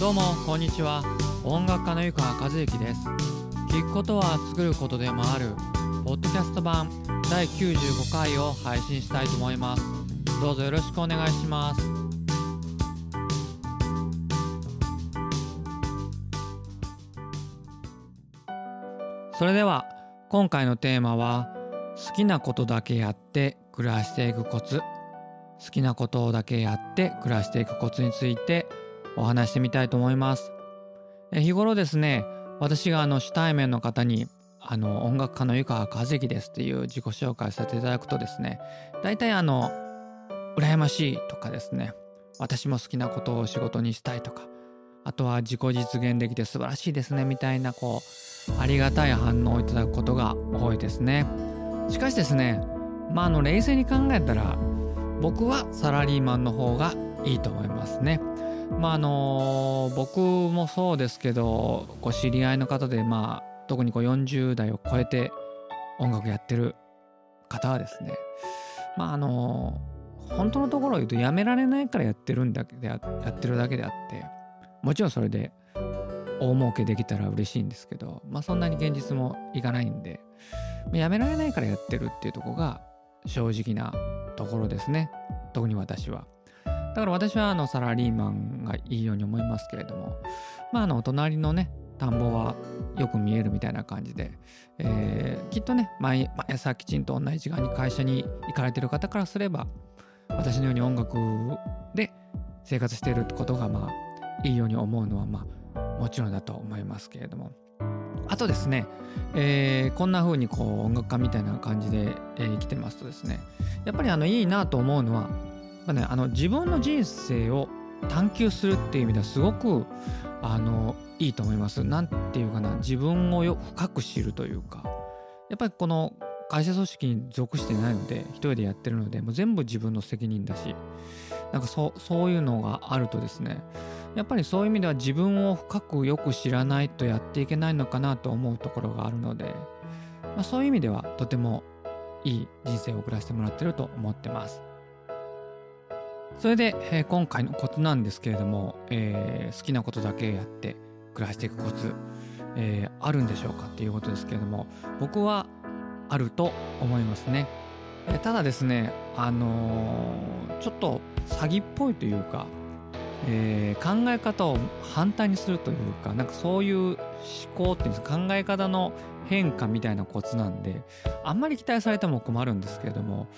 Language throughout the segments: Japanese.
どうもこんにちは。音楽家の湯川和之です。聞くことは作ることでもある。ポッドキャスト版第95回を配信したいと思います。どうぞよろしくお願いします。それでは今回のテーマは好きなことだけやって暮らしていくコツ。好きなことだけやって暮らしていくコツについてお話してみたいと思います。え日頃ですね私があの主対面の方にあの音楽家の湯川和之ですっていう自己紹介させていただくとですね大体あの羨ましいとかですね私も好きなことを仕事にしたいとかあとは自己実現できて素晴らしいですねみたいなこうありがたい反応をいただくことが多いですねしかしですねまああの冷静に考えたら僕はサラリーマンの方がいいと思いますねまああの僕もそうですけどこう知り合いの方でまあ特にこう40代を超えて音楽やってる方はですねまああの本当のところを言うとやめられないからやってるんだけでやってるだけであってもちろんそれで大儲けできたら嬉しいんですけどまあそんなに現実もいかないんでやめられないからやってるっていうとこが正直なところですね特に私は。だから私はあのサラリーマンがいいように思いますけれども、まあ、あの隣のね田んぼはよく見えるみたいな感じで、えー、きっとね毎朝きちんと同じ時間に会社に行かれてる方からすれば私のように音楽で生活してることがまあいいように思うのはまあもちろんだと思いますけれども。あとですね、えー、こんな風にこう音楽家みたいな感じで、えー、生きてますとですねやっぱりあのいいなと思うのはぱねあの自分の人生を探求するっていう意味ではすごくあのいいと思います。なんていうかな自分をよ深く知るというかやっぱりこの会社組織に属してないので一人でやってるのでもう全部自分の責任だしなんかそそういうのがあるとですねやっぱりそういう意味では自分を深くよく知らないとやっていけないのかなと思うところがあるので、まあ、そういう意味ではとてもいい人生を送らせてもらってると思ってます。それで、えー、今回のコツなんですけれども、えー、好きなことだけやって暮らしていくコツ、えー、あるんでしょうかっていうことですけれども僕はあると思いますね、えただですねあのちょっと詐欺っぽいというか、え考え方を反対にするというかなんかそういう思考っていうんですか考え方の変化みたいなコツなんであんまり期待されても困るんですけれども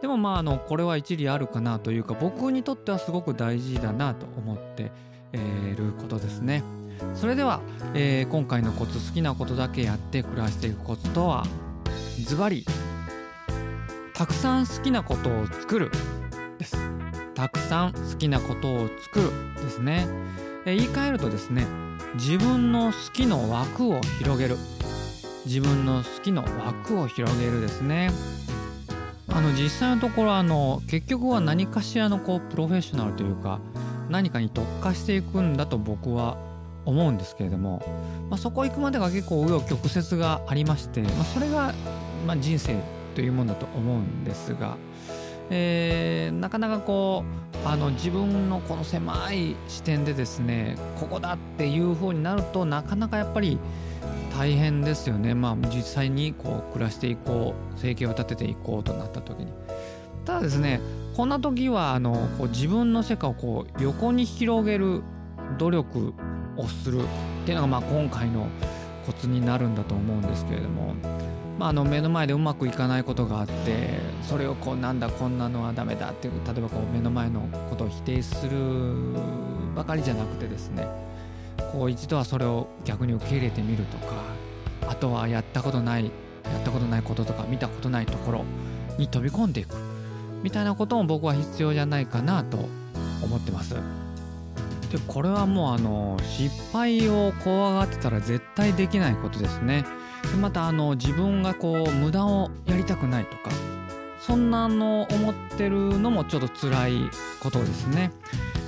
でもまああのこれは一理あるかなというか僕にとってはすごく大事だなと思っていることですね。それでは、えー、今回のコツ好きなことだけやって暮らしていくコツとはズバリたくさん好きなことを作るたくさん好きなことを作るですね、言い換えるとですね自分の好きの枠を広げる。自分の好きの枠を広げるですね。あの実際のところあの結局は何かしらのこうプロフェッショナルというか何かに特化していくんだと僕は思うんですけれども、まあ、そこ行くまでが結構紆余曲折がありまして、まあ、それが、まあ、人生というものだと思うんですが、えー、なかなかこうあの自分のこの狭い視点でですねここだっていう風になるとなかなかやっぱり大変ですよね。まあ実際にこう暮らしていこう生計を立てていこうとなった時に。ただですねこんな時はあのこう自分の世界をこう横に広げる努力をするっていうのがまあ今回のコツになるんだと思うんですけれども、まあ、あの目の前でうまくいかないことがあってそれをこうなんだこんなのはダメだっていう例えばこう目の前のことを否定するばかりじゃなくてですねこう一度はそれを逆に受け入れてみるとかあとはやったことないやったことないこととか見たことないところに飛び込んでいくみたいなことも僕は必要じゃないかなと思ってます。でこれはもうあの失敗を怖がってたら絶対できないことですね。またあの自分がこう無駄をやりたくないとかそんなの思ってるのもちょっと辛いことですね。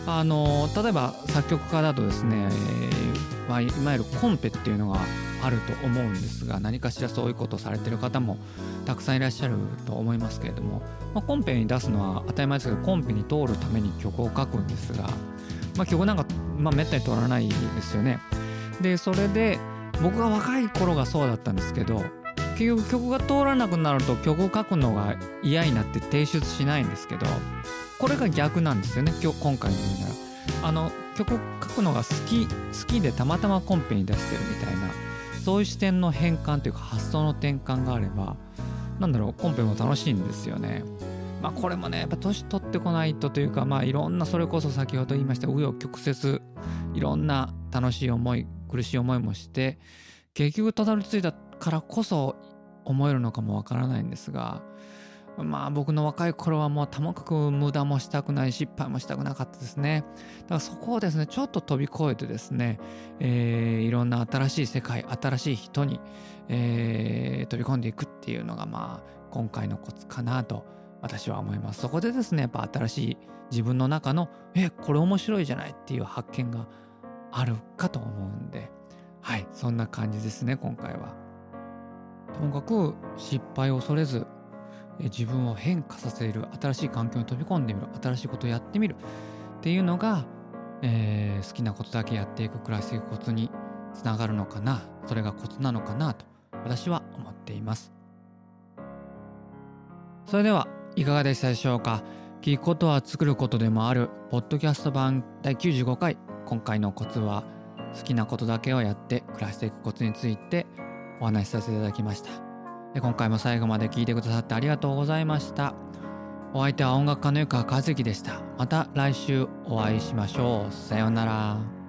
あの例えば作曲家だとですね、えーまあ、いわゆるコンペっていうのがあると思うんですが何かしらそういうことをされてる方もたくさんいらっしゃると思いますけれども、まあ、コンペに出すのは当たり前ですけどコンペに通るために曲を書くんですが、まあ、曲なんか、まあ、めったに通らないですよね。でそれで僕が若い頃がそうだったんですけど結局曲が通らなくなると曲を書くのが嫌になって提出しないんですけどこれが逆なんですよね今日今回の言うなら。あの曲を書くのが好き好きでたまたまコンペに出してるみたいなそういう視点の変換というか発想の転換があればなんだろうコンペも楽しいんですよね。まあこれもねやっぱ年取ってこないとというかまあいろんなそれこそ先ほど言いました紆余曲折いろんな楽しい思い苦しい思いもして結局たどり着いたからこそ思えるのかもわからないんですがまあ僕の若い頃はもうともかく無駄もしたくない失敗もしたくなかったですね。だからそこをですねちょっと飛び越えてですね、えー、いろんな新しい世界新しい人に、えー、飛び込んでいくっていうのがまあ今回のコツかなと私は思います。そこでですねやっぱ新しい自分の中のえこれ面白いじゃないっていう発見があるかと思うんで。はい。そんな感じですね今回は。ともかく失敗を恐れず自分を変化させる新しい環境に飛び込んでみる新しいことをやってみるっていうのが、えー、好きなことだけやっていく暮らしていくコツにつながるのかなそれがコツなのかなと私は思っています。それではいかがでしたでしょうか？聞くことは作ることでもあるポッドキャスト版第95回今回のコツは好きなことだけをやって暮らしていくコツについてお話しさせていただきました今回も最後まで聞いてくださってありがとうございました。お相手は音楽家の湯川和樹でした。また来週お会いしましょう。さようなら。